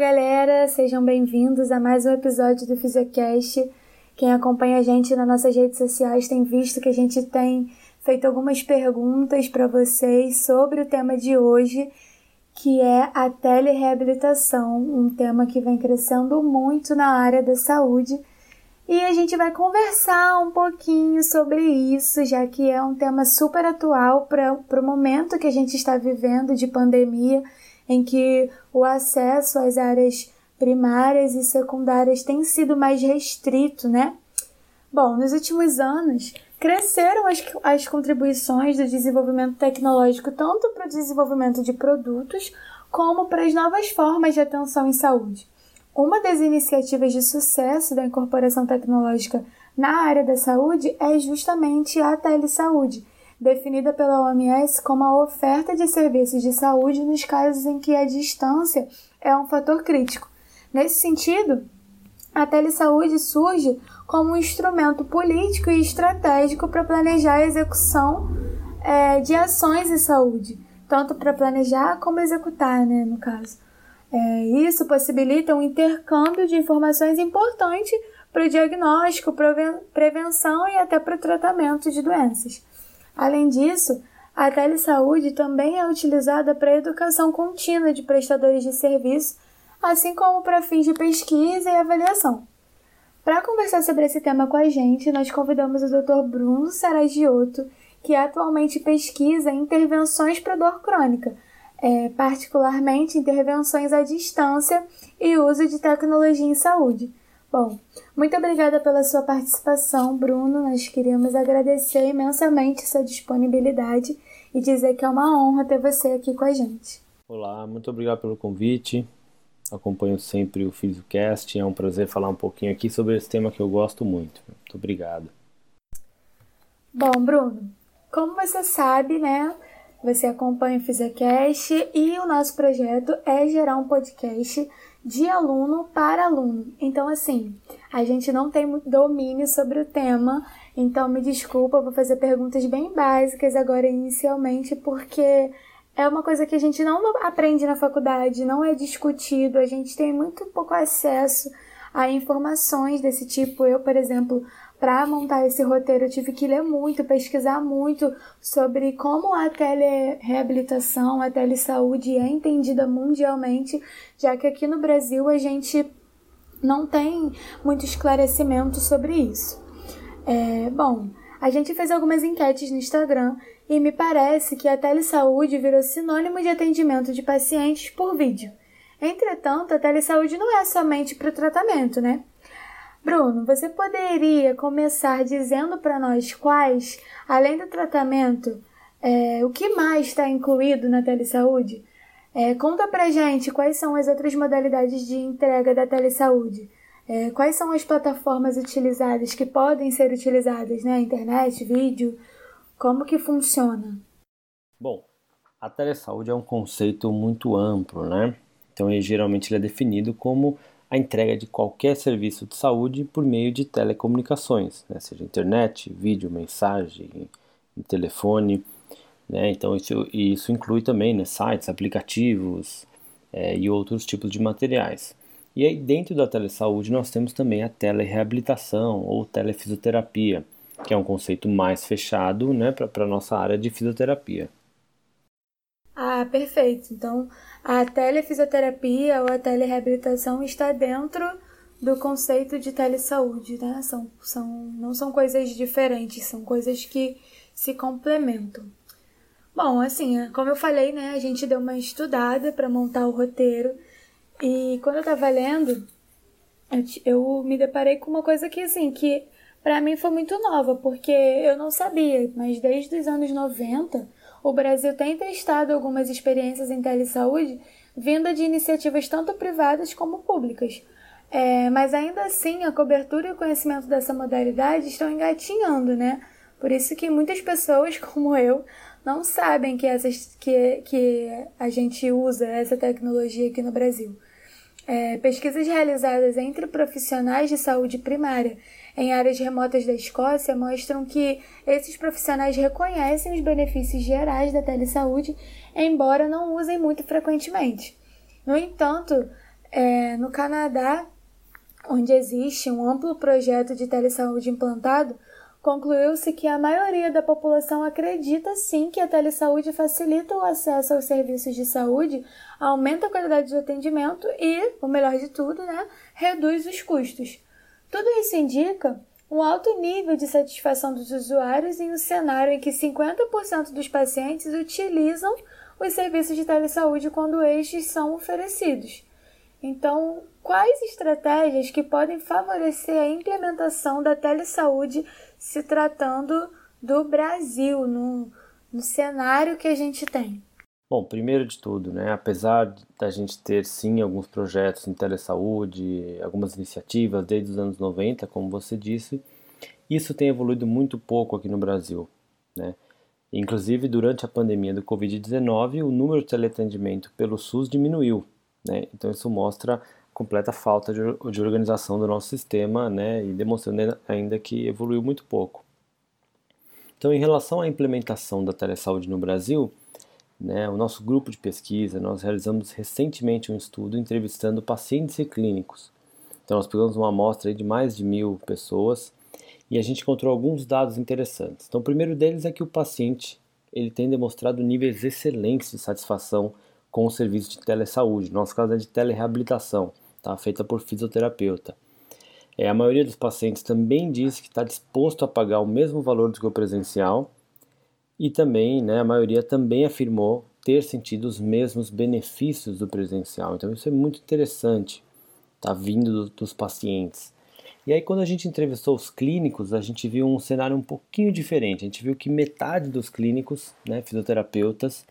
galera, sejam bem-vindos a mais um episódio do Fisiocast. Quem acompanha a gente nas nossas redes sociais tem visto que a gente tem feito algumas perguntas para vocês sobre o tema de hoje, que é a telereabilitação, um tema que vem crescendo muito na área da saúde. E a gente vai conversar um pouquinho sobre isso, já que é um tema super atual para o momento que a gente está vivendo de pandemia em que o acesso às áreas primárias e secundárias tem sido mais restrito, né? Bom, nos últimos anos, cresceram as, as contribuições do desenvolvimento tecnológico tanto para o desenvolvimento de produtos como para as novas formas de atenção em saúde. Uma das iniciativas de sucesso da incorporação tecnológica na área da saúde é justamente a telesaúde, definida pela OMS como a oferta de serviços de saúde nos casos em que a distância é um fator crítico. Nesse sentido, a telesaúde surge como um instrumento político e estratégico para planejar a execução é, de ações em saúde, tanto para planejar como executar, né, no caso. É, isso possibilita um intercâmbio de informações importante para o diagnóstico, prevenção e até para o tratamento de doenças. Além disso, a telesaúde também é utilizada para a educação contínua de prestadores de serviço, assim como para fins de pesquisa e avaliação. Para conversar sobre esse tema com a gente, nós convidamos o Dr. Bruno Saragioto, que atualmente pesquisa intervenções para dor crônica, é, particularmente intervenções à distância e uso de tecnologia em saúde. Bom, muito obrigada pela sua participação, Bruno. Nós queríamos agradecer imensamente sua disponibilidade e dizer que é uma honra ter você aqui com a gente. Olá, muito obrigado pelo convite. Acompanho sempre o Fisiocast. É um prazer falar um pouquinho aqui sobre esse tema que eu gosto muito. Muito obrigado. Bom, Bruno, como você sabe, né? Você acompanha o Fisiocast e o nosso projeto é gerar um podcast de aluno para aluno. Então, assim, a gente não tem muito domínio sobre o tema, então me desculpa, vou fazer perguntas bem básicas agora inicialmente, porque é uma coisa que a gente não aprende na faculdade, não é discutido, a gente tem muito pouco acesso a informações desse tipo. Eu, por exemplo, para montar esse roteiro, eu tive que ler muito, pesquisar muito sobre como a telereabilitação, a telesaúde é entendida mundialmente, já que aqui no Brasil a gente não tem muito esclarecimento sobre isso. É, bom, a gente fez algumas enquetes no Instagram e me parece que a telesaúde virou sinônimo de atendimento de pacientes por vídeo. Entretanto, a telesaúde não é somente para o tratamento, né? Bruno, você poderia começar dizendo para nós quais, além do tratamento, é, o que mais está incluído na telesaúde? É, conta pra gente quais são as outras modalidades de entrega da telesaúde. É, quais são as plataformas utilizadas que podem ser utilizadas, né? Internet, vídeo, como que funciona? Bom, a telesaúde é um conceito muito amplo, né? Então, ele, geralmente ele é definido como a entrega de qualquer serviço de saúde por meio de telecomunicações, né? seja internet, vídeo, mensagem, telefone. Né? Então isso, isso inclui também né, sites, aplicativos é, e outros tipos de materiais. E aí dentro da telesaúde nós temos também a telereabilitação ou telefisioterapia, que é um conceito mais fechado né, para a nossa área de fisioterapia. Ah, perfeito. Então, a telefisioterapia ou a telereabilitação está dentro do conceito de telesaúde, né? São, são, não são coisas diferentes, são coisas que se complementam. Bom, assim, como eu falei, né, a gente deu uma estudada para montar o roteiro e quando eu estava lendo, eu, eu me deparei com uma coisa que, assim, que para mim foi muito nova, porque eu não sabia, mas desde os anos 90 o Brasil tem testado algumas experiências em telesaúde vinda de iniciativas tanto privadas como públicas. É, mas ainda assim, a cobertura e o conhecimento dessa modalidade estão engatinhando, né? Por isso que muitas pessoas, como eu, não sabem que, essas, que, que a gente usa essa tecnologia aqui no Brasil. É, pesquisas realizadas entre profissionais de saúde primária em áreas remotas da Escócia mostram que esses profissionais reconhecem os benefícios gerais da telesaúde, embora não usem muito frequentemente. No entanto, É, no Canadá, onde existe um amplo projeto de telesaúde implantado, concluiu-se que a maioria da população acredita sim que a telesaúde facilita o acesso aos serviços de saúde, aumenta a qualidade do atendimento e, o melhor de tudo, né, reduz os custos. Tudo isso indica um alto nível de satisfação dos usuários em um cenário em que 50% dos pacientes utilizam os serviços de telesaúde quando estes são oferecidos. Então, quais estratégias que podem favorecer a implementação da telesaúde se tratando do Brasil, no, no cenário que a gente tem? Bom, primeiro de tudo, né, apesar da gente ter sim alguns projetos em telesaúde, algumas iniciativas desde os anos 90, como você disse, isso tem evoluído muito pouco aqui no Brasil. Né? Inclusive, durante a pandemia do Covid-19, o número de teleatendimento pelo SUS diminuiu. Né? Então, isso mostra completa falta de, de organização do nosso sistema né? e demonstrando ainda que evoluiu muito pouco. Então, em relação à implementação da telesaúde no Brasil, né, o nosso grupo de pesquisa, nós realizamos recentemente um estudo entrevistando pacientes e clínicos. Então, nós pegamos uma amostra de mais de mil pessoas e a gente encontrou alguns dados interessantes. Então, o primeiro deles é que o paciente ele tem demonstrado níveis excelentes de satisfação com o serviço de telesaúde. No nosso caso é de telereabilitação, tá? feita por fisioterapeuta. É, a maioria dos pacientes também diz que está disposto a pagar o mesmo valor do que o presencial e também, né, a maioria também afirmou ter sentido os mesmos benefícios do presencial. Então isso é muito interessante, tá vindo do, dos pacientes. E aí quando a gente entrevistou os clínicos, a gente viu um cenário um pouquinho diferente. A gente viu que metade dos clínicos, né, fisioterapeutas,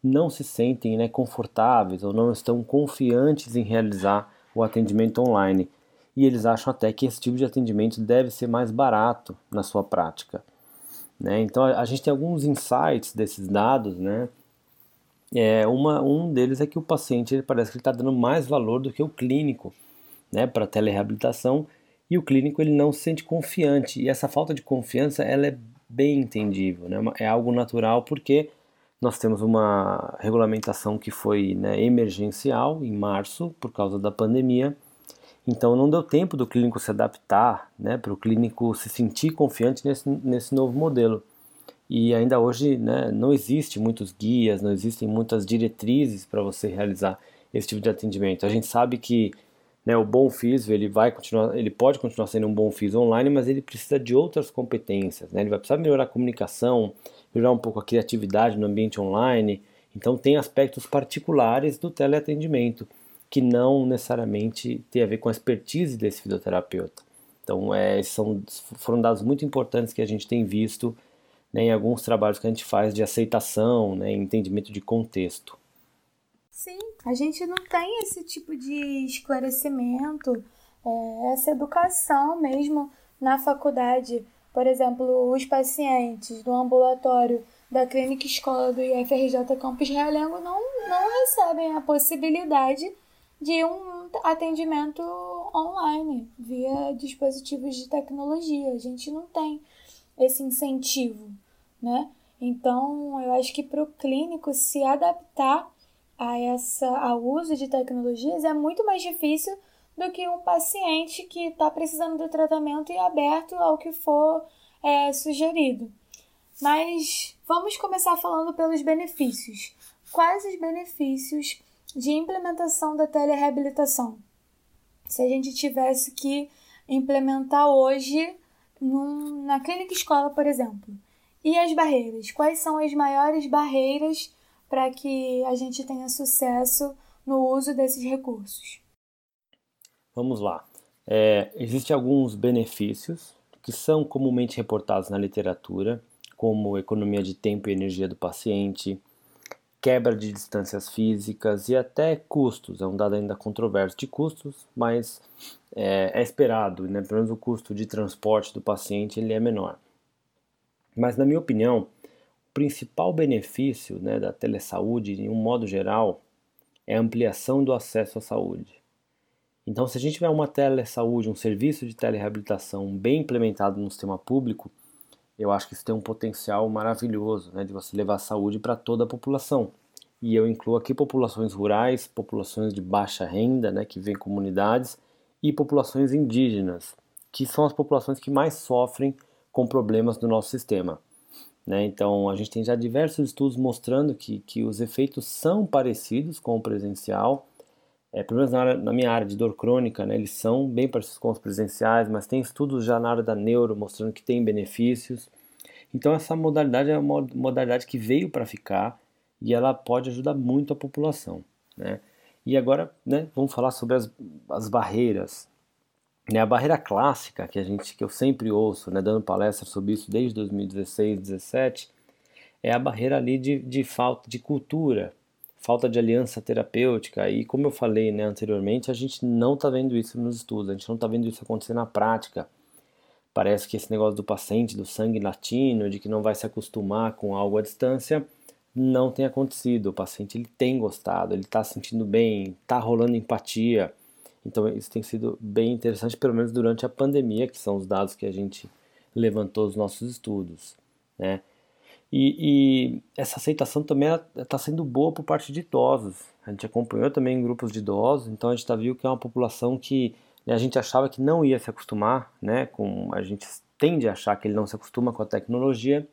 não se sentem né, confortáveis ou não estão confiantes em realizar o atendimento online. E eles acham até que esse tipo de atendimento deve ser mais barato na sua prática. Né? Então a, gente tem alguns insights desses dados. Né? É, uma, um deles é que o paciente ele parece que está dando mais valor do que o clínico né, para telereabilitação e o clínico ele não se sente confiante. E essa falta de confiança ela é bem entendível, né? é algo natural porque nós temos uma regulamentação que foi né, emergencial em março por causa da pandemia. Então não deu tempo do clínico se adaptar, né, para o clínico se sentir confiante nesse, nesse novo modelo. E ainda hoje né, não existe muitos guias, não existem muitas diretrizes para você realizar esse tipo de atendimento. A gente sabe que né, o bom físico ele vai continuar, ele pode continuar sendo um bom físico online, mas ele precisa de outras competências. Né? Ele vai precisar melhorar a comunicação, melhorar um pouco a criatividade no ambiente online. Então tem aspectos particulares do teleatendimento que não necessariamente tem a ver com a expertise desse fisioterapeuta. Então, é, são, foram dados muito importantes que a gente tem visto né, em alguns trabalhos que a gente faz de aceitação, né, entendimento de contexto. Sim, a gente não tem esse tipo de esclarecimento, é, essa educação mesmo na faculdade. Por exemplo, os pacientes do ambulatório da Clínica Escola do IFRJ Campus Realengo não, não recebem a possibilidade de um atendimento online via dispositivos de tecnologia. A gente não tem esse incentivo, né? Então, eu acho que para o clínico se adaptar a essa, ao uso de tecnologias é muito mais difícil do que um paciente que está precisando do tratamento e é aberto ao que for é, sugerido. Mas vamos começar falando pelos benefícios. Quais os benefícios de implementação da telereabilitação. Se a gente tivesse que implementar hoje num, na clínica escola, por exemplo. E as barreiras? Quais são as maiores barreiras para que a gente tenha sucesso no uso desses recursos? Vamos lá. É, Existem alguns benefícios que são comumente reportados na literatura, como economia de tempo e energia do paciente, quebra de distâncias físicas e até custos. É um dado ainda controverso de custos, mas é, é esperado, né? pelo menos o custo de transporte do paciente ele é menor. Mas, na minha opinião, o principal benefício né, da telesaúde, em um modo geral, é a ampliação do acesso à saúde. Então, se a gente tiver uma telesaúde, um serviço de telereabilitação bem implementado no sistema público, eu acho que isso tem um potencial maravilhoso né, de você levar saúde para toda a população. e eu incluo aqui populações rurais, populações de baixa renda, né, que vêm comunidades, e populações indígenas, que são as populações que mais sofrem com problemas do nosso sistema. Né? Então, a gente tem já diversos estudos mostrando que, que os efeitos são parecidos com o presencial, é, pelo menos na, área, na, minha área de dor crônica, né, eles são bem parecidos com os presenciais, mas tem estudos já na área da neuro mostrando que tem benefícios. Então, essa modalidade é uma modalidade que veio para ficar e ela pode ajudar muito a população. Né? E agora, né, vamos falar sobre as, as barreiras. Né, a barreira clássica que a gente, que eu sempre ouço, né, dando palestra sobre isso desde 2016, 2017, é a barreira ali de, de falta de cultura, falta de aliança terapêutica. E como eu falei né, anteriormente, a gente não está vendo isso nos estudos, a gente não está vendo isso acontecer na prática. Parece que esse negócio do paciente, do sangue latino, de que não vai se acostumar com algo à distância, não tem acontecido. O paciente ele tem gostado, ele está sentindo bem, está rolando empatia. Então isso tem sido bem interessante, pelo menos durante a pandemia, que são os dados que a gente levantou nos nossos estudos, né? E, e essa aceitação também está sendo boa por parte de idosos. A gente acompanhou também grupos de idosos, então a gente está viu que é uma população que né, a gente achava que não ia se acostumar, né? Com a gente tende a achar que ele não se acostuma com a tecnologia,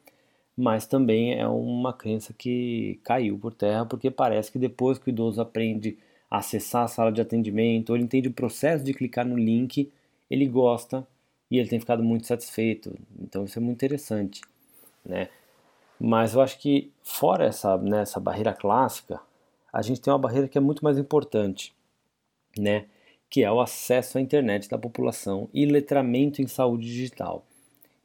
mas também é uma crença que caiu por terra, porque parece que depois que o idoso aprende a acessar a sala de atendimento, ou ele entende o processo de clicar no link, ele gosta e ele tem ficado muito satisfeito. Então isso é muito interessante, né? Mas eu acho que fora essa, né, essa barreira clássica, a gente tem uma barreira que é muito mais importante, né? Que é o acesso à internet da população e letramento em saúde digital.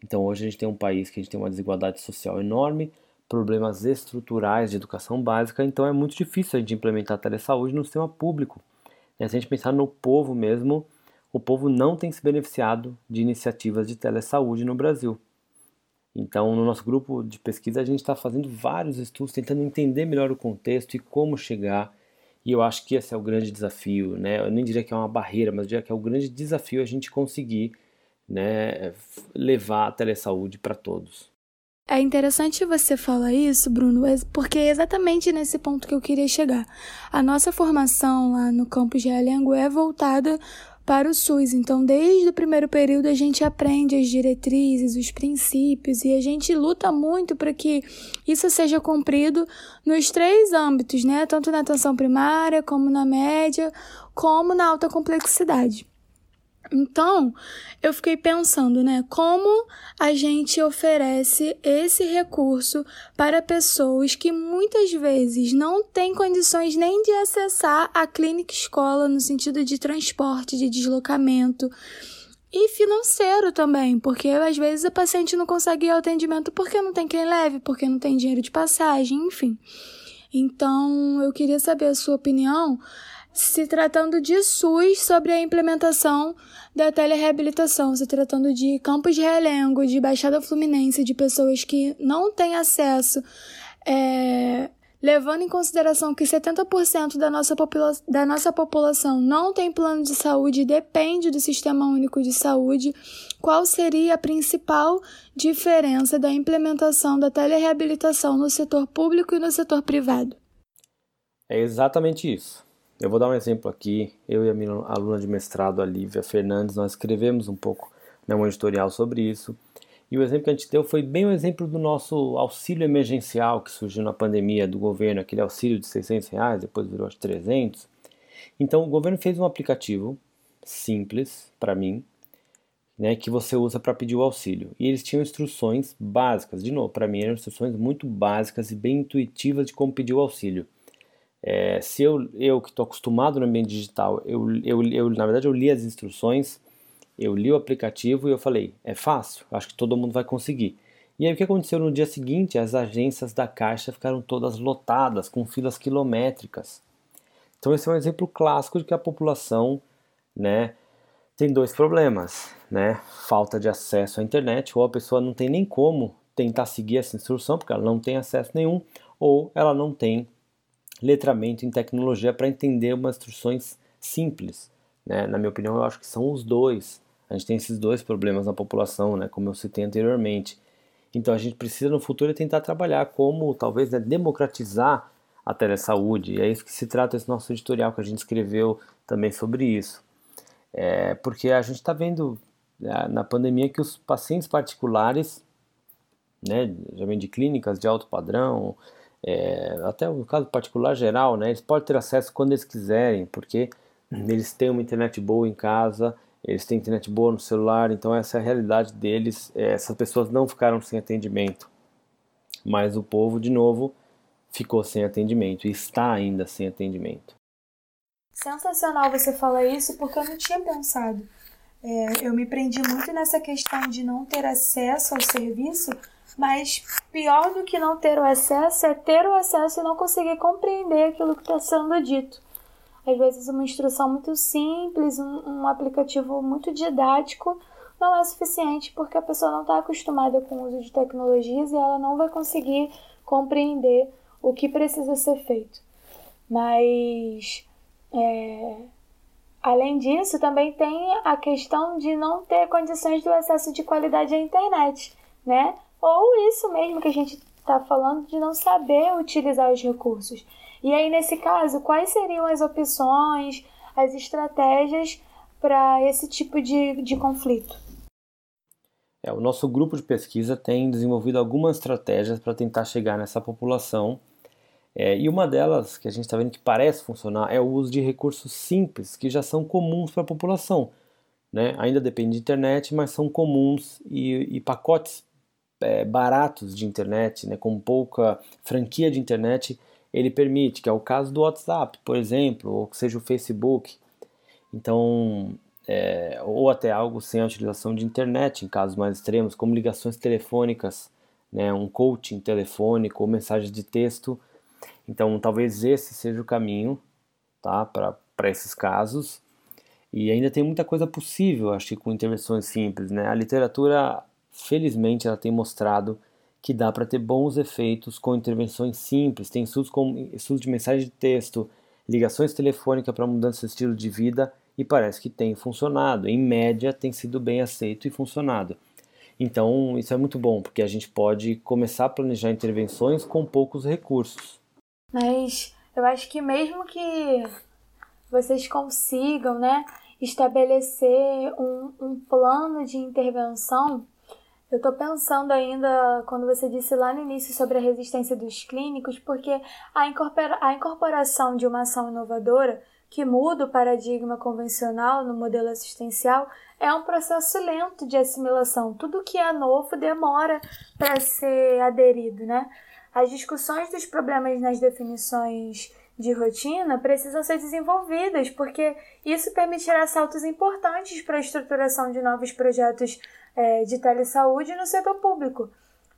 Então hoje a gente tem um país que a gente tem uma desigualdade social enorme, problemas estruturais de educação básica, então é muito difícil a gente implementar a telesaúde no sistema público. E se a gente pensar no povo mesmo, o povo não tem se beneficiado de iniciativas de telesaúde no Brasil. Então, no nosso grupo de pesquisa, a gente está fazendo vários estudos, tentando entender melhor o contexto e como chegar. E eu acho que esse é o grande desafio, né? Eu nem diria que é uma barreira, mas eu diria que é o grande desafio a gente conseguir né, levar a telesaúde para todos. É interessante você falar isso, Bruno, porque é exatamente nesse ponto que eu queria chegar. A nossa formação lá no campus de Realengo é voltada para o SUS. Então, desde o primeiro período, a gente aprende as diretrizes, os princípios e a gente luta muito para que isso seja cumprido nos três âmbitos, né? Tanto na atenção primária, como na média, como na alta complexidade. Então, eu fiquei pensando, né, como a gente oferece esse recurso para pessoas que muitas vezes não têm condições nem de acessar a clínica escola no sentido de transporte, de deslocamento e financeiro também, porque às vezes a paciente não consegue ir ao atendimento porque não tem quem leve, porque não tem dinheiro de passagem, enfim. Então, eu queria saber a sua opinião se tratando de SUS sobre a implementação da telereabilitação, se tratando de Campos de Realengo, de Baixada Fluminense, de pessoas que não têm acesso, é, levando em consideração que 70% da nossa, da nossa população não tem plano de saúde e depende do Sistema Único de Saúde, qual seria a principal diferença da implementação da telereabilitação no setor público e no setor privado? É exatamente isso. Eu vou dar um exemplo aqui. Eu e a minha aluna de mestrado, a Lívia Fernandes, nós escrevemos um pouco né, um editorial sobre isso. E o exemplo que a gente deu foi bem o exemplo do nosso auxílio emergencial que surgiu na pandemia do governo, aquele auxílio de 600 reais, depois virou de 300. Então o governo fez um aplicativo simples para mim, né, que você usa para pedir o auxílio. E eles tinham instruções básicas. De novo, para mim eram instruções muito básicas e bem intuitivas de como pedir o auxílio. É, se eu, eu que estou acostumado no ambiente digital, eu, eu, eu, na verdade eu li as instruções, eu li o aplicativo e eu falei, é fácil, acho que todo mundo vai conseguir. E aí o que aconteceu no dia seguinte? As agências da Caixa ficaram todas lotadas, com filas quilométricas. Então esse é um exemplo clássico de que a população né, tem dois problemas, né? Falta de acesso à internet, ou a pessoa não tem nem como tentar seguir essa instrução, porque ela não tem acesso nenhum, ou ela não tem letramento em tecnologia para entender umas instruções simples. Né? Na minha opinião, eu acho que são os dois. A gente tem esses dois problemas na população, né? como eu citei anteriormente. Então a gente precisa no futuro tentar trabalhar como talvez né, democratizar a telesaúde. E é isso que se trata esse nosso editorial que a gente escreveu também sobre isso. É, porque a gente está vendo né, na pandemia que os pacientes particulares, né, vem de clínicas de alto padrão, é, até no caso particular geral, né, eles podem ter acesso quando eles quiserem, porque eles têm uma internet boa em casa, eles têm internet boa no celular, então essa é a realidade deles. É, essas pessoas não ficaram sem atendimento, mas o povo, de novo, ficou sem atendimento e está ainda sem atendimento. Sensacional você falar isso, porque eu não tinha pensado. É, eu me prendi muito nessa questão de não ter acesso ao serviço, mas pior do que não ter o acesso é ter o acesso e não conseguir compreender aquilo que está sendo dito. Às vezes, uma instrução muito simples, um, um aplicativo muito didático não é suficiente porque a pessoa não está acostumada com o uso de tecnologias e ela não vai conseguir compreender o que precisa ser feito. Mas, é, além disso, também tem a questão de não ter condições do acesso de qualidade à internet, né? Ou isso mesmo que a gente está falando de não saber utilizar os recursos. E aí, nesse caso, quais seriam as opções, as estratégias para esse tipo de, de conflito? É, o nosso grupo de pesquisa tem desenvolvido algumas estratégias para tentar chegar nessa população. É, e uma delas, que a gente está vendo que parece funcionar, é o uso de recursos simples, que já são comuns para a população. Né? Ainda depende de internet, mas são comuns e, e pacotes é, baratos de internet, né, com pouca franquia de internet, ele permite, que é o caso do WhatsApp, por exemplo, ou que seja o Facebook. Então, é, ou até algo sem a utilização de internet, em casos mais extremos, como ligações telefônicas, né, um coaching telefônico ou mensagens de texto. Então, talvez esse seja o caminho tá, para esses casos. E ainda tem muita coisa possível, acho que com intervenções simples. Né? A literatura felizmente ela tem mostrado que dá para ter bons efeitos com intervenções simples. Tem estudos, com, estudos de mensagem de texto, ligações telefônicas para mudança de estilo de vida e parece que tem funcionado. Em média, tem sido bem aceito e funcionado. Então, isso é muito bom, porque a gente pode começar a planejar intervenções com poucos recursos. Mas eu acho que mesmo que vocês consigam né, estabelecer um, um plano de intervenção, eu estou pensando ainda, quando você disse lá no início sobre a resistência dos clínicos, porque a, incorpora, a incorporação de uma ação inovadora que muda o paradigma convencional no modelo assistencial é um processo lento de assimilação. Tudo que é novo demora para ser aderido, né? As discussões dos problemas nas definições de rotina precisam ser desenvolvidas, porque isso permitirá saltos importantes para a estruturação de novos projetos é, de telesaúde no setor público.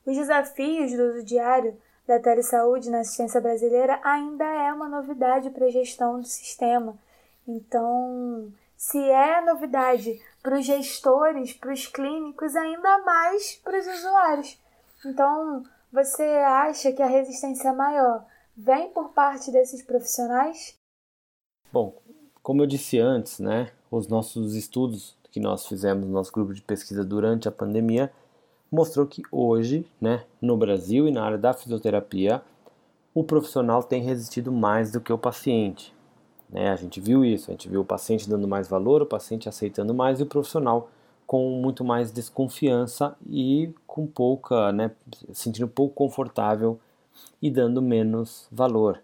Os desafios do uso diário da telesaúde na assistência brasileira ainda é uma novidade para a gestão do sistema. Então, se é novidade para os gestores, para os clínicos, ainda mais para os usuários. Então, você acha que a resistência maior vem por parte desses profissionais? Bom, como eu disse antes, né, os nossos estudos que nós fizemos no nosso grupo de pesquisa durante a pandemia mostrou que hoje, né, no Brasil e na área da fisioterapia, o profissional tem resistido mais do que o paciente. Né? A gente viu isso, a gente viu o paciente dando mais valor, o paciente aceitando mais e o profissional com muito mais desconfiança e com pouca, né, sentindo pouco confortável e dando menos valor,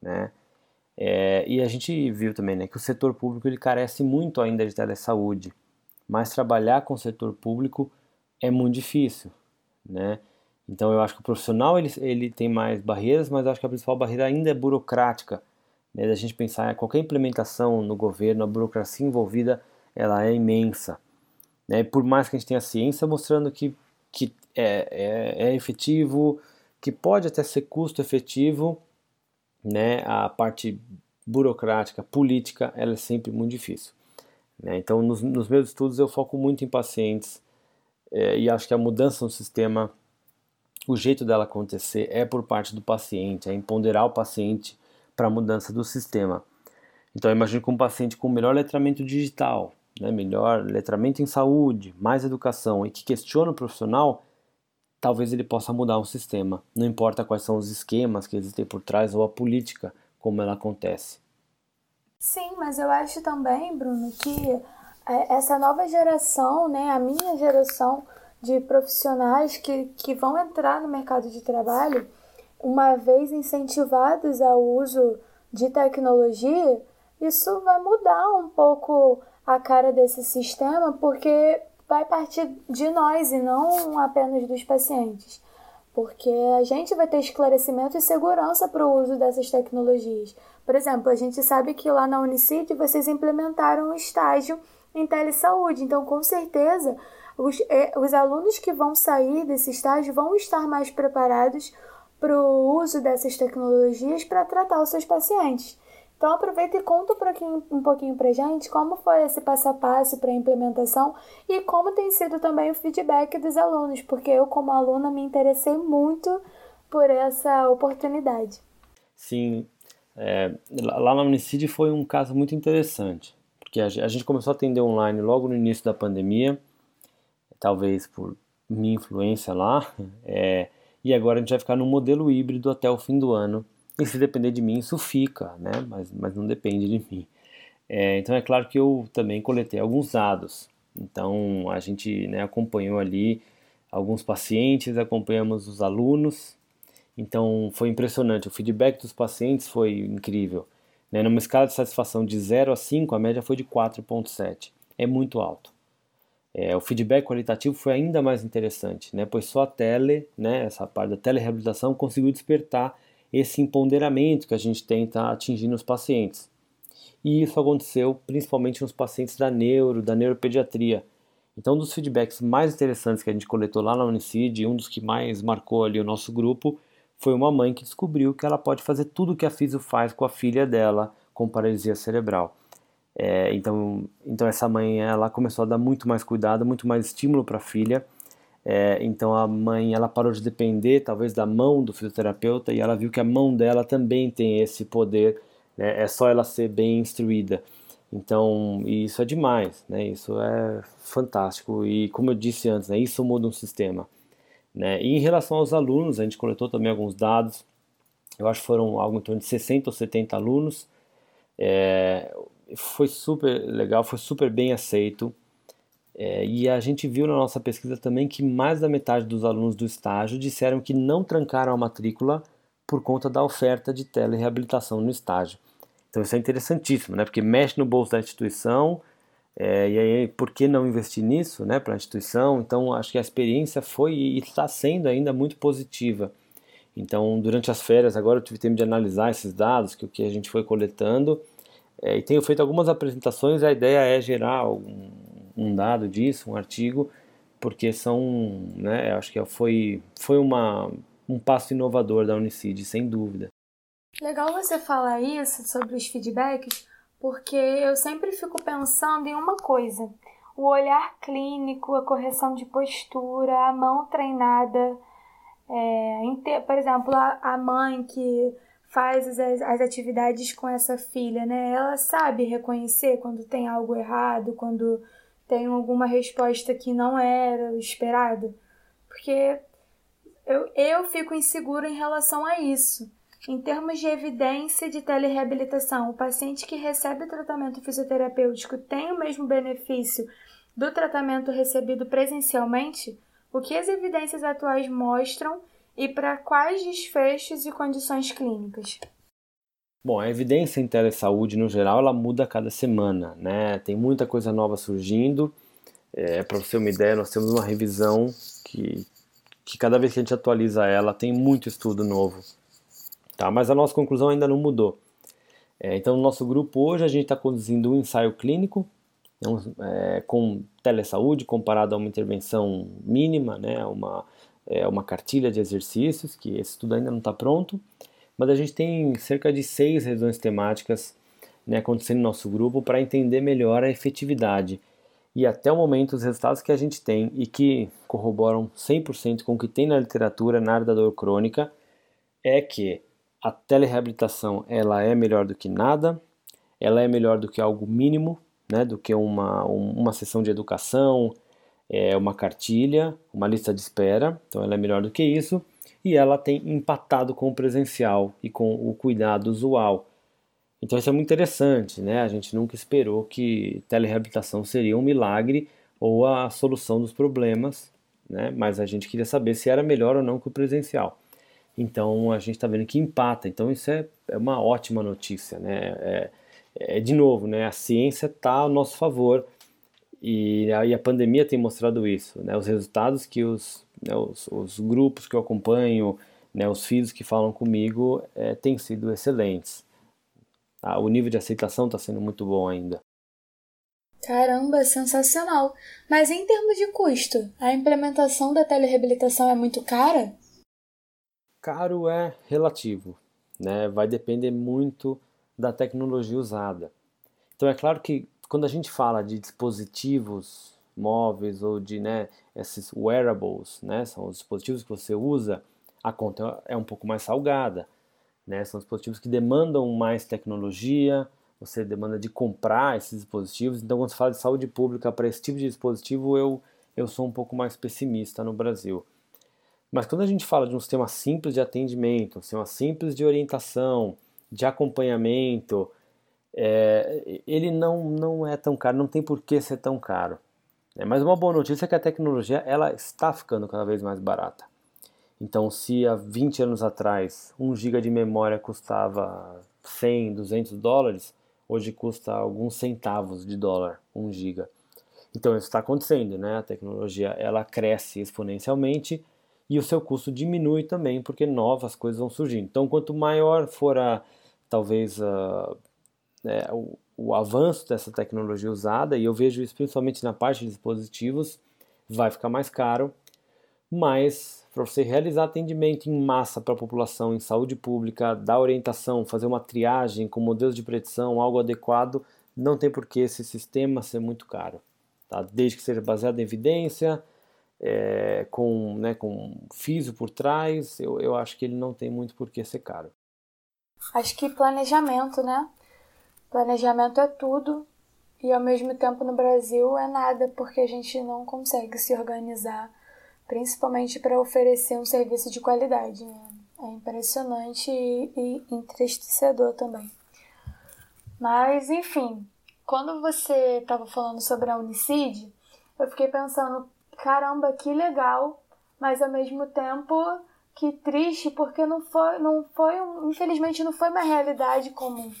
né? É, e a gente viu também né, que o setor público ele carece muito ainda de telesaúde mas trabalhar com o setor público é muito difícil, né? Então eu acho que o profissional ele, ele tem mais barreiras, mas acho que a principal barreira ainda é burocrática, né? Da gente pensar em qualquer implementação no governo, a burocracia envolvida ela é imensa, né? por mais que a gente tenha ciência mostrando que, que é, é, é efetivo, que pode até ser custo efetivo, né? A parte burocrática, política, ela é sempre muito difícil. Né? Então, nos, nos, meus estudos, eu foco muito em pacientes é, e acho que a mudança no sistema, o jeito dela acontecer é por parte do paciente, é empoderar o paciente para a mudança do sistema. Então, eu imagino que um paciente com melhor letramento digital, né, melhor letramento em saúde, mais educação e que questiona o profissional, talvez ele possa mudar um sistema. Não importa quais são os esquemas que existem por trás ou a política como ela acontece. Sim, mas eu acho também, Bruno, que é, essa nova geração, né, a minha geração de profissionais que, que vão entrar no mercado de trabalho, uma vez incentivados ao uso de tecnologia, isso vai mudar um pouco a cara desse sistema, porque vai partir de nós e não apenas dos pacientes. Porque a gente vai ter esclarecimento e segurança para o uso dessas tecnologias. Por exemplo, a gente sabe que lá na Unicid vocês implementaram um estágio em telesaúde, então com certeza os, é, os alunos que vão sair desse estágio vão estar mais preparados para o uso dessas tecnologias para tratar os seus pacientes. Então aproveita e conta um pouquinho, um pouquinho para gente como foi esse passo a passo para a implementação e como tem sido também o feedback dos alunos, porque eu como aluna me interessei muito por essa oportunidade. Sim, é, lá na Unicid foi um caso muito interessante, porque a gente começou a atender online logo no início da pandemia, talvez por minha influência lá, é, e agora a gente vai ficar no modelo híbrido até o fim do ano, e se depender de mim, isso fica, né? mas, mas não depende de mim. É, então é claro que eu também coletei alguns dados. Então a gente né, acompanhou ali alguns pacientes, acompanhamos os alunos. Então foi impressionante, o feedback dos pacientes foi incrível. Né? Numa escala de satisfação de 0 a 5, a média foi de 4,7. É muito alto. É, o feedback qualitativo foi ainda mais interessante, né? pois só a tele, né, essa parte da telereabilitação, conseguiu despertar esse empoderamento que a gente tenta atingir nos pacientes. E isso aconteceu principalmente nos pacientes da neuro, da neuropediatria. Então, um dos feedbacks mais interessantes que a gente coletou lá na Unicid, um dos que mais marcou ali o nosso grupo, foi uma mãe que descobriu que ela pode fazer tudo o que a Fisio faz com a filha dela com paralisia cerebral. É, então, então essa mãe ela começou a dar muito mais cuidado, muito mais estímulo para a filha é, então a mãe ela parou de depender talvez da mão do fisioterapeuta e ela viu que a mão dela também tem esse poder, né? é só ela ser bem instruída. Então isso é demais, né? isso é fantástico e como eu disse antes, né? isso muda um sistema. Né? E em relação aos alunos, a gente coletou também alguns dados, eu acho que foram algo em torno de 60 ou 70 alunos, é, foi super legal, foi super bem aceito. É, e a gente viu na nossa pesquisa também que mais da metade dos alunos do estágio disseram que não trancaram a matrícula por conta da oferta de telereabilitação no estágio. Então isso é interessantíssimo, né? porque mexe no bolso da instituição, é, e aí por que não investir nisso né, para a instituição? Então acho que a experiência foi e está sendo ainda muito positiva. Então durante as férias agora eu tive tempo de analisar esses dados, que o que a gente foi coletando, é, e tenho feito algumas apresentações, a ideia é gerar um, um dado disso, um artigo, porque são, né, acho que foi, foi uma, um passo inovador da Unicid, sem dúvida. Legal você falar isso sobre os feedbacks, porque eu sempre fico pensando em uma coisa: o olhar clínico, a correção de postura, a mão treinada. É, por exemplo, a, mãe que faz as, as atividades com essa filha, né? Ela sabe reconhecer quando tem algo errado, quando tem alguma resposta que não era esperada, porque eu, eu fico inseguro em relação a isso. Em termos de evidência de telereabilitação, o paciente que recebe o tratamento fisioterapêutico tem o mesmo benefício do tratamento recebido presencialmente? O que as evidências atuais mostram e para quais desfechos e condições clínicas? Bom, a evidência em telesaúde, no geral, ela muda a cada semana, né? Tem muita coisa nova surgindo. É, Para você ter uma ideia, nós temos uma revisão que, que cada vez que a gente atualiza ela, tem muito estudo novo. Tá? Mas a nossa conclusão ainda não mudou. É, então, no nosso grupo hoje, a gente está conduzindo um ensaio clínico é, com telesaúde comparado a uma intervenção mínima, né? uma, é, uma cartilha de exercícios, que esse estudo ainda não está pronto mas a gente tem cerca de seis reuniões temáticas né, acontecendo no nosso grupo para entender melhor a efetividade. E até o momento, os resultados que a gente tem e que corroboram 100% com o que tem na literatura na área da dor crônica é que a telereabilitação ela é melhor do que nada, ela é melhor do que algo mínimo, né, do que uma, uma sessão de educação, é uma cartilha, uma lista de espera, então ela é melhor do que isso, e ela tem empatado com o presencial e com o cuidado usual. Então isso é muito interessante, né? A gente nunca esperou que telereabilitação seria um milagre ou a solução dos problemas, né? Mas a gente queria saber se era melhor ou não que o presencial. Então a gente está vendo que empata. Então isso é, é uma ótima notícia, né? É, é, de novo, né? A ciência está ao nosso favor e aí a pandemia tem mostrado isso, né? Os resultados que os, né, os, os, grupos que eu acompanho, né, os filhos que falam comigo, é, têm sido excelentes. Ah, o nível de aceitação está sendo muito bom ainda. Caramba, sensacional! Mas em termos de custo, a implementação da telereabilitação é muito cara? Caro é relativo, né? Vai depender muito da tecnologia usada. Então é claro que quando a gente fala de dispositivos móveis ou de né, esses wearables, né, são os dispositivos que você usa, a conta é um pouco mais salgada. Né? São dispositivos que demandam mais tecnologia, você demanda de comprar esses dispositivos. Então, quando se fala de saúde pública para esse tipo de dispositivo, eu, eu sou um pouco mais pessimista no Brasil. Mas quando a gente fala de um sistema simples de atendimento, um sistema simples de orientação, de acompanhamento, é, ele não, não é tão caro, não tem por que ser tão caro. É, mas uma boa notícia é que a tecnologia ela está ficando cada vez mais barata. Então, se há 20 anos atrás 1 GB de memória custava 100, 200 dólares, hoje custa alguns centavos de dólar 1 GB. Então, isso está acontecendo, né? A tecnologia ela cresce exponencialmente e o seu custo diminui também porque novas coisas vão surgindo. Então, quanto maior for a, talvez a, é, o, o avanço dessa tecnologia usada, e eu vejo isso principalmente na parte de dispositivos, vai ficar mais caro, mas para você realizar atendimento em massa para a população em saúde pública, dar orientação, fazer uma triagem com modelos de predição, algo adequado, não tem por que esse sistema ser muito caro. Tá? Desde que seja baseado em evidência, é, com, né, com físico por trás, eu, eu acho que ele não tem muito por que ser caro. Acho que planejamento, né? Planejamento é tudo e ao mesmo tempo no Brasil é nada, porque a gente não consegue se organizar principalmente para oferecer um serviço de qualidade. Né? É impressionante e, e entristecedor também. Mas, enfim, quando você estava falando sobre a Unicid, eu fiquei pensando, caramba, que legal, mas ao mesmo tempo que triste, porque não foi, não foi, infelizmente não foi uma realidade comum.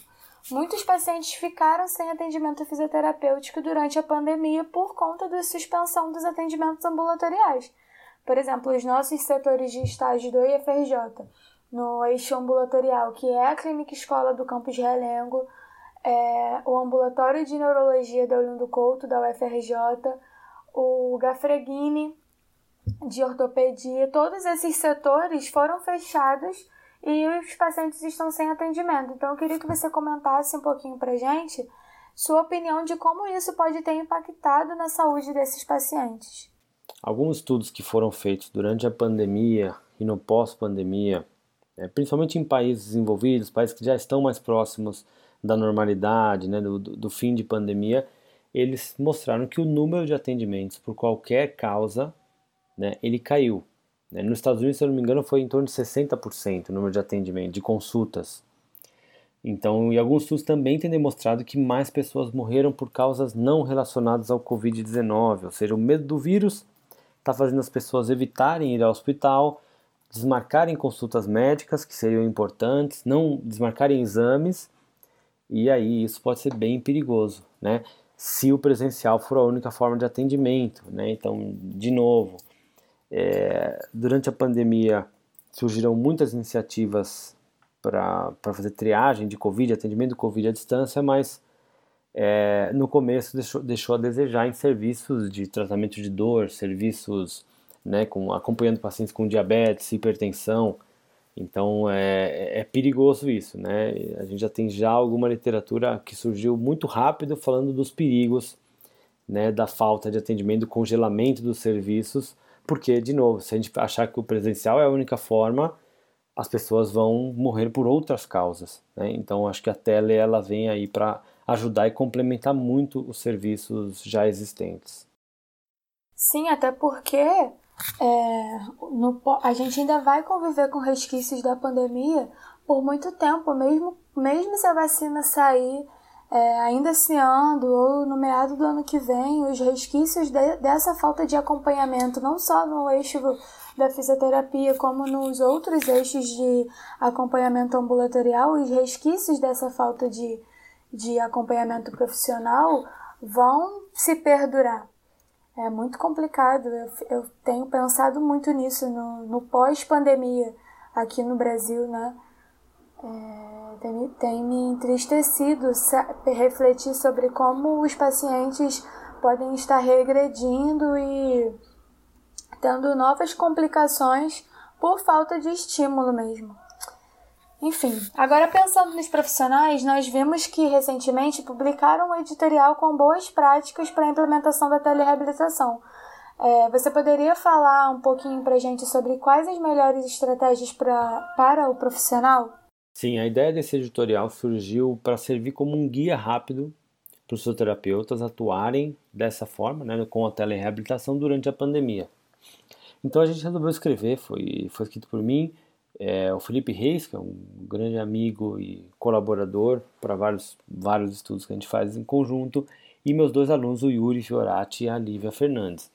Muitos pacientes ficaram sem atendimento fisioterapêutico durante a pandemia por conta da suspensão dos atendimentos ambulatoriais. Por exemplo, os nossos setores de estágio do IFRJ, no eixo ambulatorial, que é a Clínica Escola do Campus Realengo, é, o Ambulatório de Neurologia da Olindo Couto, da UFRJ, o Gafreguini, de Ortopedia, todos esses setores foram fechados e os pacientes estão sem atendimento. Então, eu queria que você comentasse um pouquinho para gente sua opinião de como isso pode ter impactado na saúde desses pacientes. Alguns estudos que foram feitos durante a pandemia e no pós-pandemia, é, principalmente em países desenvolvidos, países que já estão mais próximos da normalidade, né, do, do fim de pandemia, eles mostraram que o número de atendimentos por qualquer causa, né, ele caiu. Né. Nos Estados Unidos, se eu não me engano, foi em torno de 60% o número de atendimentos, de consultas. Então, e alguns estudos também têm demonstrado que mais pessoas morreram por causas não relacionadas ao Covid-19, ou seja, o medo do vírus está fazendo as pessoas evitarem ir ao hospital, desmarcarem consultas médicas que seriam importantes, não desmarcarem exames, e aí isso pode ser bem perigoso, né? Se o presencial for a única forma de atendimento, né? Então, de novo, é, durante a pandemia surgiram muitas iniciativas para fazer triagem de Covid, atendimento do Covid à distância, mas é, no começo deixou, deixou a desejar em serviços de tratamento de dor, serviços né, com, acompanhando pacientes com diabetes, hipertensão. Então é, é perigoso isso, né? A gente já tem já alguma literatura que surgiu muito rápido falando dos perigos, né, da falta de atendimento, do congelamento dos serviços, porque de novo, se a gente achar que o presencial é a única forma, as pessoas vão morrer por outras causas, né? Então acho que a tele ela vem aí para ajudar e complementar muito os serviços já existentes. Sim, até porque é, no, a gente ainda vai conviver com resquícios da pandemia por muito tempo, mesmo, mesmo se a vacina sair é, ainda esse ano ou no meado do ano que vem, os resquícios de, dessa falta de acompanhamento, não só no eixo da fisioterapia, como nos outros eixos de acompanhamento ambulatorial, os resquícios dessa falta de, de acompanhamento profissional vão se perdurar. É muito complicado. Eu, eu tenho pensado muito nisso no, no pós-pandemia aqui no Brasil, né? É, tem, tem me entristecido refletir sobre como os pacientes podem estar regredindo e tendo novas complicações por falta de estímulo mesmo. Enfim, agora pensando nos profissionais, nós vimos que recentemente publicaram um editorial com boas práticas para a implementação da telereabilitação. É, você poderia falar um pouquinho para a gente sobre quais as melhores estratégias pra, para o profissional? Sim, a ideia desse editorial surgiu para servir como um guia rápido para os fisioterapeutas atuarem dessa forma, né, com a telereabilitação durante a pandemia. Então a gente resolveu escrever, foi, foi escrito por mim, é, o Felipe Reis, que é um grande amigo e colaborador para vários, vários estudos que a gente faz em conjunto, e meus dois alunos, o Yuri Fiorati e a Lívia Fernandes.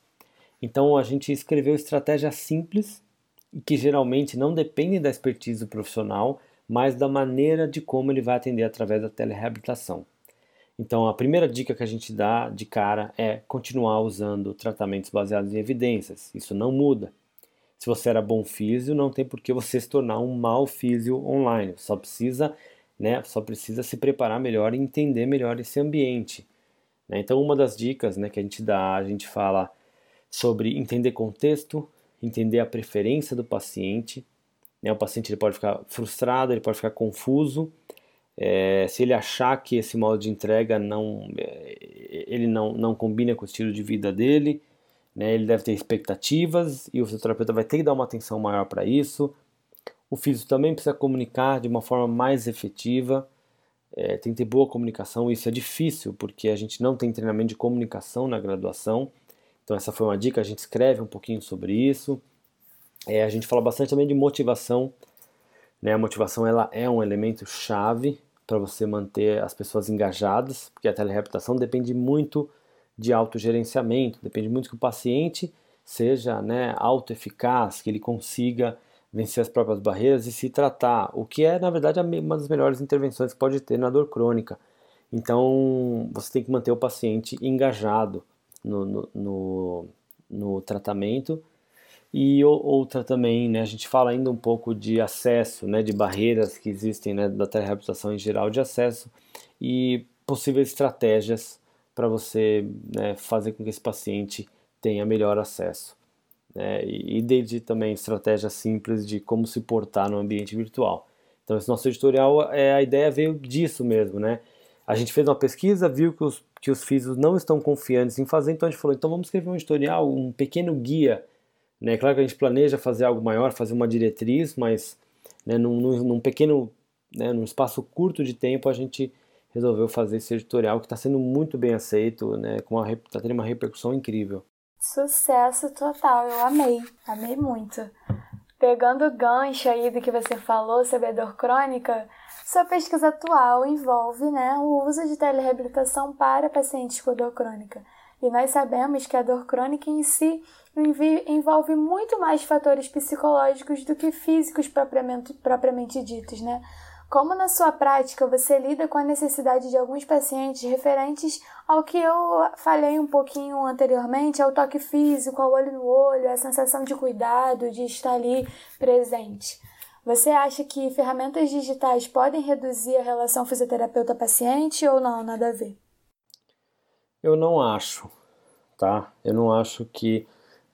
Então a gente escreveu estratégias simples que geralmente não dependem da expertise do profissional, mas da maneira de como ele vai atender através da telereabilitação. Então, a primeira dica que a gente dá de cara é continuar usando tratamentos baseados em evidências. Isso não muda. Se você era bom físio, não tem por que você se tornar um mau físio online. Só precisa, né, só precisa se preparar melhor e entender melhor esse ambiente. Né? Então, uma das dicas né, que a gente dá, a gente fala sobre entender contexto, entender a preferência do paciente, né? O paciente ele pode ficar frustrado, ele pode ficar confuso. É, se ele achar que esse modo de entrega não, é, ele não, não combina com o estilo de vida dele, né? ele deve ter expectativas e o fisioterapeuta vai ter que dar uma atenção maior para isso. O físico também precisa comunicar de uma forma mais efetiva, é, tem que ter boa comunicação. Isso é difícil porque a gente não tem treinamento de comunicação na graduação. Então, essa foi uma dica. A gente escreve um pouquinho sobre isso. É, a gente fala bastante também de motivação. Né? A motivação ela é um elemento chave para você manter as pessoas engajadas, porque a telereabilitação depende muito de autogerenciamento, depende muito que o paciente seja né, autoeficaz, que ele consiga vencer as próprias barreiras e se tratar, o que é, na verdade, uma das melhores intervenções que pode ter na dor crônica. Então, você tem que manter o paciente engajado no, no, no, no tratamento e outra também, né, a gente fala ainda um pouco de acesso, né, de barreiras que existem né, da telereabilitação em geral de acesso e possíveis estratégias para você né, fazer com que esse paciente tenha melhor acesso. Né, e desde também estratégias simples de como se portar no ambiente virtual. Então esse nosso editorial, é, a ideia veio disso mesmo, né? A gente fez uma pesquisa, viu que os, que os físicos não estão confiantes em fazer, então a gente falou, então vamos escrever um editorial, um pequeno guia né? Claro que a gente planeja fazer algo maior, fazer uma diretriz, mas né, num, num, pequeno, né, num espaço curto de tempo, a gente resolveu fazer esse editorial que está sendo muito bem aceito, né, está tendo uma repercussão incrível. Sucesso total, eu amei, amei muito. Pegando o gancho aí do que você falou sobre dor crônica, sua pesquisa atual envolve né, o uso de telereabilitação para pacientes com dor crônica. E nós sabemos que a dor crônica em si envolve muito mais fatores psicológicos do que físicos propriamente, propriamente ditos, né? Como na sua prática você lida com a necessidade de alguns pacientes referentes ao que eu falei um pouquinho anteriormente, ao toque físico, ao olho no olho, a sensação de cuidado, de estar ali presente. Você acha que ferramentas digitais podem reduzir a relação fisioterapeuta-paciente ou não? Nada a ver? Eu não acho, tá? Eu não acho que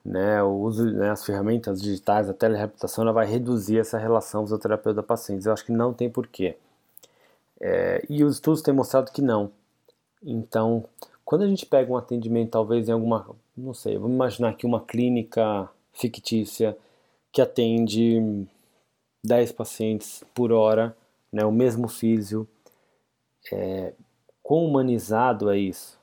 né, o uso né, as ferramentas digitais, a telereabilitação, ela vai reduzir essa relação fisioterapeuta-pacientes. Eu acho que não tem porquê. É, e os estudos têm mostrado que não. Então, quando a gente pega um atendimento, talvez em alguma, não sei, vamos imaginar aqui uma clínica fictícia que atende 10 pacientes por hora, né, o mesmo físio, é, quão humanizado é isso?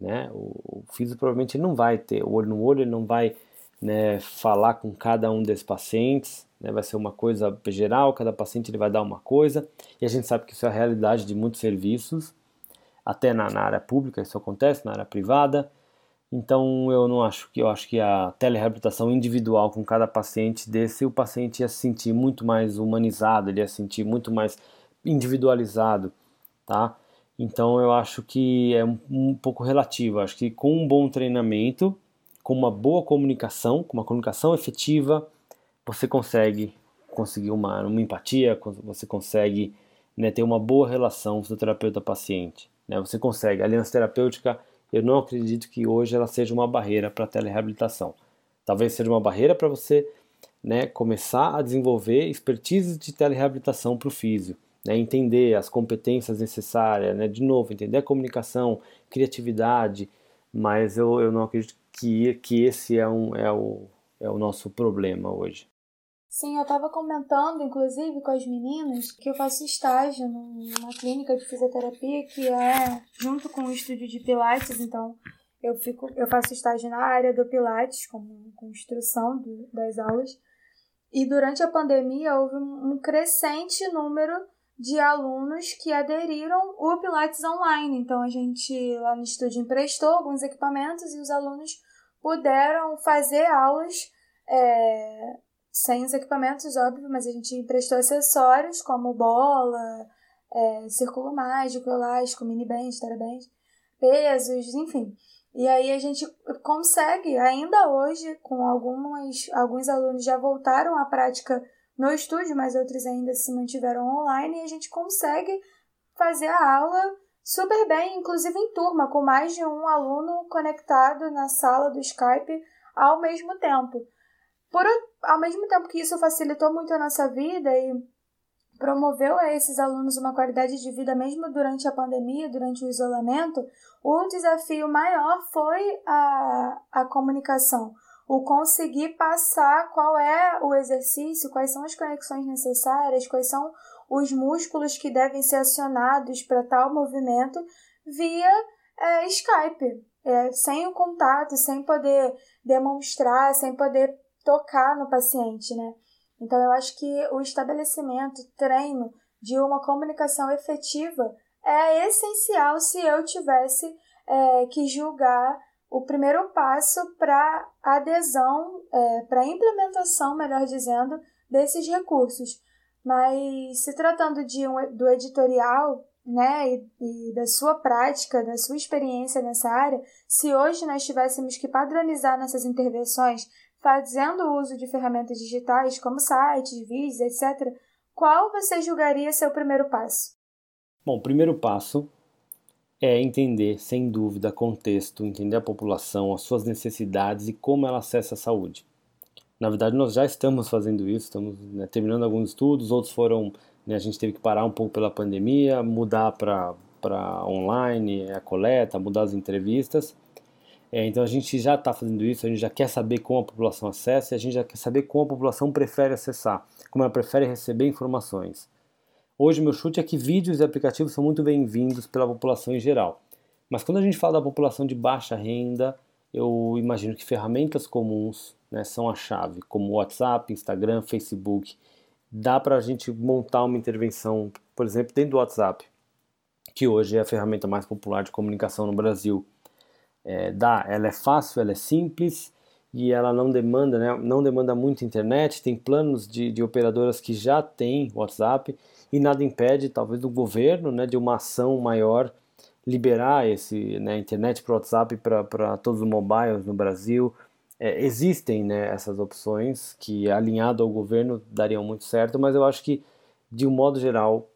Né? O, o físico provavelmente não vai ter olho no olho, ele não vai né, falar com cada um desses pacientes, né, vai ser uma coisa geral, cada paciente ele vai dar uma coisa, e a gente sabe que isso é a realidade de muitos serviços, até na, na área pública isso acontece, na área privada, então eu não acho que eu acho que a telereabilitação individual com cada paciente desse, o paciente ia se sentir muito mais humanizado, ele ia se sentir muito mais individualizado, tá? Então eu acho que é um, um pouco relativo. acho que com um bom treinamento, com uma boa comunicação, com uma comunicação efetiva, você consegue conseguir uma, uma empatia, você consegue né, ter uma boa relação fisioterapeuta-paciente. Né? Você consegue. A aliança terapêutica, eu não acredito que hoje ela seja uma barreira para a telereabilitação. Talvez seja uma barreira para você né, começar a desenvolver expertise de telereabilitação para o físio né, entender as competências necessárias, né, de novo, entender a comunicação, criatividade, mas eu, eu não acredito que, que esse é, um, é, o, é o nosso problema hoje. Sim, eu estava comentando, inclusive, com as meninas, que eu faço estágio numa clínica de fisioterapia que é junto com o estúdio de Pilates, então eu fico, eu faço estágio na área do Pilates, com, com instrução do, das aulas. E durante a pandemia houve um crescente número de alunos que aderiram o Pilates online. Então a gente lá no estúdio emprestou alguns equipamentos e os alunos puderam fazer aulas é, sem os equipamentos, óbvio, mas a gente emprestou acessórios como bola, é, círculo mágico, elástico, mini band, teraband, pesos, enfim. E aí a gente consegue, ainda hoje, com algumas, alguns alunos já voltaram à prática no estúdio, mas outros ainda se mantiveram online e a gente consegue fazer a aula super bem, inclusive em turma, com mais de um aluno conectado na sala do Skype ao mesmo tempo. Por, ao mesmo tempo que isso facilitou muito a nossa vida e promoveu a esses alunos uma qualidade de vida mesmo durante a pandemia, durante o isolamento, o desafio maior foi a, a comunicação o conseguir passar qual é o exercício, quais são as conexões necessárias, quais são os músculos que devem ser acionados para tal movimento via é, Skype, é, sem o contato, sem poder demonstrar, sem poder tocar no paciente, né? Então eu acho que o estabelecimento, treino de uma comunicação efetiva é essencial se eu tivesse é, que julgar o primeiro passo para adesão, é, para implementação, melhor dizendo, desses recursos. Mas se tratando de um, do editorial, né, e, e, da sua prática, da sua experiência nessa área, se hoje nós tivéssemos que padronizar nossas intervenções fazendo uso de ferramentas digitais como sites, vídeos, etc., qual você julgaria ser o primeiro passo? Bom, o primeiro passo é entender, sem dúvida, contexto, entender a população, as suas necessidades e como ela acessa a saúde. Na verdade, nós já estamos fazendo isso, estamos né, terminando alguns estudos, outros foram, né, a gente teve que parar um pouco pela pandemia, mudar para online a coleta, mudar as entrevistas. É, então a gente já está fazendo isso, a gente já quer saber como a população acessa e a gente já quer saber como a população prefere acessar, como ela prefere receber informações. Hoje, meu chute é que vídeos e aplicativos são muito bem-vindos pela população em geral. Mas quando a gente fala da população de baixa renda, eu imagino que ferramentas comuns né, são a chave, como WhatsApp, Instagram, Facebook. Dá para a gente montar uma intervenção, por exemplo, dentro do WhatsApp, que hoje é a ferramenta mais popular de comunicação no Brasil. É, dá, ela é fácil, ela é simples e ela não demanda, né, não demanda muito internet. Tem planos de, de operadoras que já têm WhatsApp e nada impede, talvez, do governo, né, de uma ação maior liberar esse né, internet para WhatsApp para todos os mobiles no Brasil. É, existem né, essas opções que, alinhado ao governo, dariam muito certo, mas eu acho que, de um modo geral,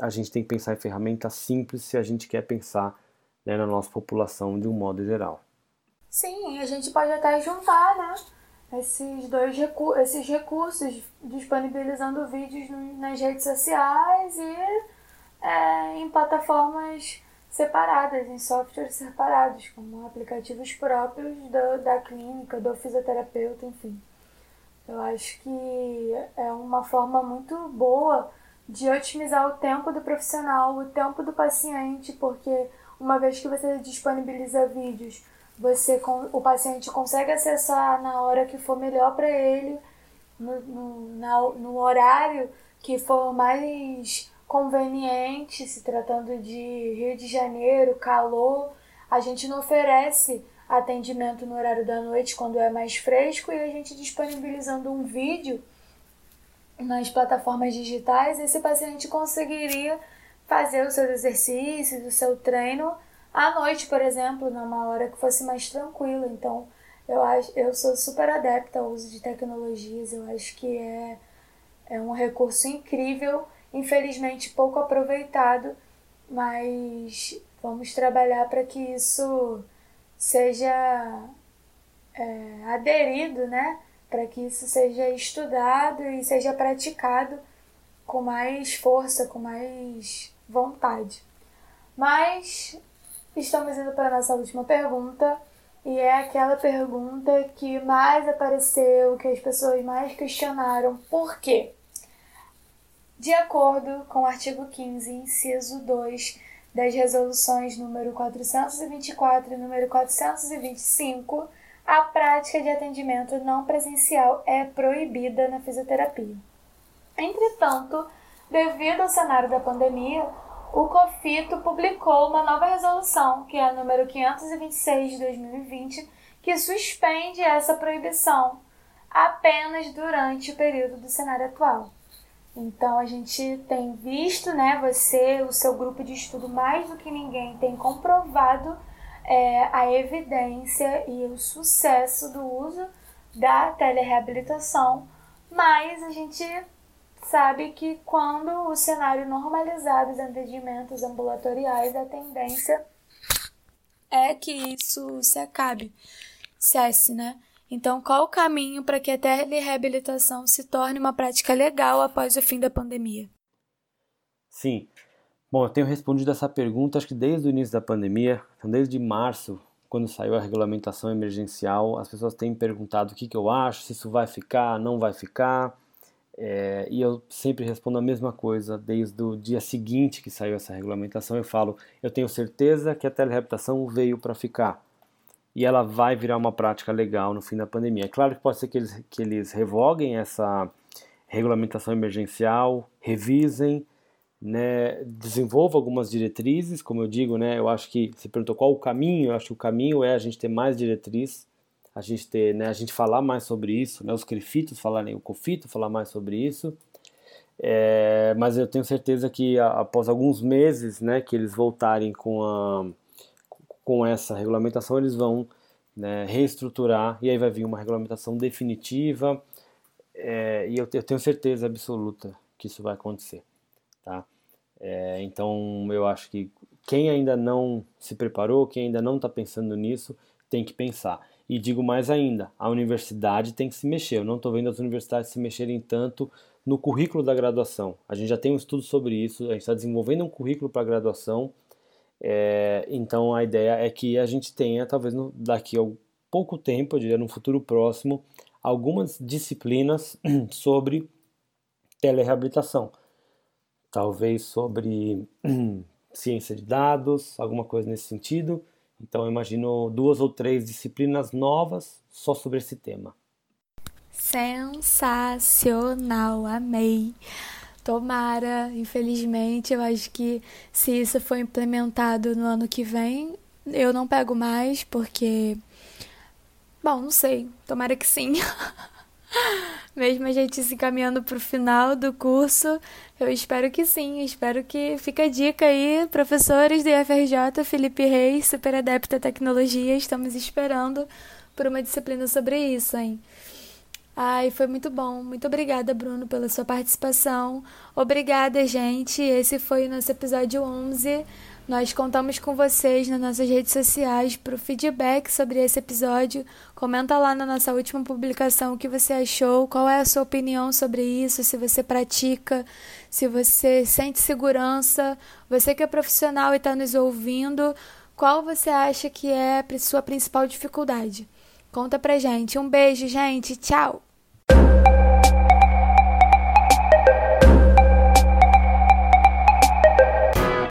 a gente tem que pensar em ferramentas simples se a gente quer pensar né, na nossa população de um modo geral. Sim, a gente pode até juntar, né? Esses dois recu esses recursos, disponibilizando vídeos nas redes sociais e é, em plataformas separadas, em softwares separados, como aplicativos próprios do, da clínica, do fisioterapeuta, enfim. Eu acho que é uma forma muito boa de otimizar o tempo do profissional, o tempo do paciente, porque uma vez que você disponibiliza vídeos, você o paciente consegue acessar na hora que for melhor para ele, no, no, na, no horário que for mais conveniente, se tratando de Rio de Janeiro, calor, a gente não oferece atendimento no horário da noite quando é mais fresco e a gente disponibilizando um vídeo nas plataformas digitais, esse paciente conseguiria fazer os seus exercícios, o seu treino à noite, por exemplo, numa hora que fosse mais tranquila. Então, eu acho, eu sou super adepta ao uso de tecnologias. Eu acho que é é um recurso incrível, infelizmente pouco aproveitado, mas vamos trabalhar para que isso seja é, aderido, né? Para que isso seja estudado e seja praticado com mais força, com mais vontade. Mas estamos indo para a nossa última pergunta. E é aquela pergunta que mais apareceu, que as pessoas mais questionaram. Por quê? De acordo com o artigo 15, inciso 2 das resoluções número 424 e número 425, a prática de atendimento não presencial é proibida na fisioterapia. Entretanto, devido ao cenário da pandemia, o COFITO publicou uma nova resolução, que é a número 526 de 2020, que suspende essa proibição apenas durante o período do cenário atual. Então a gente tem visto, né, você, o seu grupo de estudo mais do que ninguém tem comprovado é, a evidência e o sucesso do uso da telereabilitação, mas a gente sabe que quando o cenário normalizar dos atendimentos ambulatoriais, a tendência é que isso se acabe, cesse, né? Então, qual o caminho para que a telereabilitação se torne uma prática legal após o fim da pandemia? Sim. Bom, eu tenho respondido essa pergunta acho que desde o início da pandemia, então desde março, quando saiu a regulamentação emergencial, as pessoas têm perguntado o que, que eu acho, se isso vai ficar, não vai ficar. É, e eu sempre respondo a mesma coisa, desde o dia seguinte que saiu essa regulamentação, eu falo, eu tenho certeza que a telereabilitação veio para ficar e ela vai virar uma prática legal no fim da pandemia. É claro que pode ser que eles, que eles revoguem essa regulamentação emergencial, revisem, né, desenvolvam algumas diretrizes, como eu digo, né, eu acho que você perguntou qual o caminho, eu acho que o caminho é a gente ter mais diretriz, a gente ter, né, a gente falar mais sobre isso, né, os crifitos falarem, o cofito falar mais sobre isso, é, mas eu tenho certeza que após alguns meses, né, que eles voltarem com a com essa regulamentação eles vão né, reestruturar e aí vai vir uma regulamentação definitiva é, e eu, eu, tenho certeza absoluta que isso vai acontecer, tá? É, então eu acho que quem ainda não se preparou, quem ainda não está pensando nisso, tem que pensar. E digo mais ainda, a universidade tem que se mexer. Eu não estou vendo as universidades se mexerem tanto no currículo da graduação. A gente já tem um estudo sobre isso, a gente está desenvolvendo um currículo para graduação é, então a ideia é que a gente tenha, talvez no, daqui a pouco tempo, eu diria no futuro próximo, algumas disciplinas sobre telereabilitação. Talvez sobre ciência de dados, alguma coisa nesse sentido. Então eu imagino duas ou três disciplinas novas só sobre esse tema. Sensacional, amei. Tomara, infelizmente, eu acho que se isso for implementado no ano que vem, eu não pego mais, porque. Bom, não sei. Tomara que sim. Mesmo a gente se caminhando para o final do curso, eu espero que sim. Espero que fique a dica aí, professores do IFRJ, Felipe Reis, super adepto à tecnologia, estamos esperando por uma disciplina sobre isso, hein? Ai, foi muito bom. Muito obrigada, Bruno, pela sua participação. Obrigada, gente. Esse foi o nosso episódio 11. Nós contamos com vocês nas nossas redes sociais para o feedback sobre esse episódio. Comenta lá na nossa última publicação o que você achou, qual é a sua opinião sobre isso, se você pratica, se você sente segurança, você que é profissional e está nos ouvindo, qual você acha que é a sua principal dificuldade. Conta pra gente. Um beijo, gente. Tchau!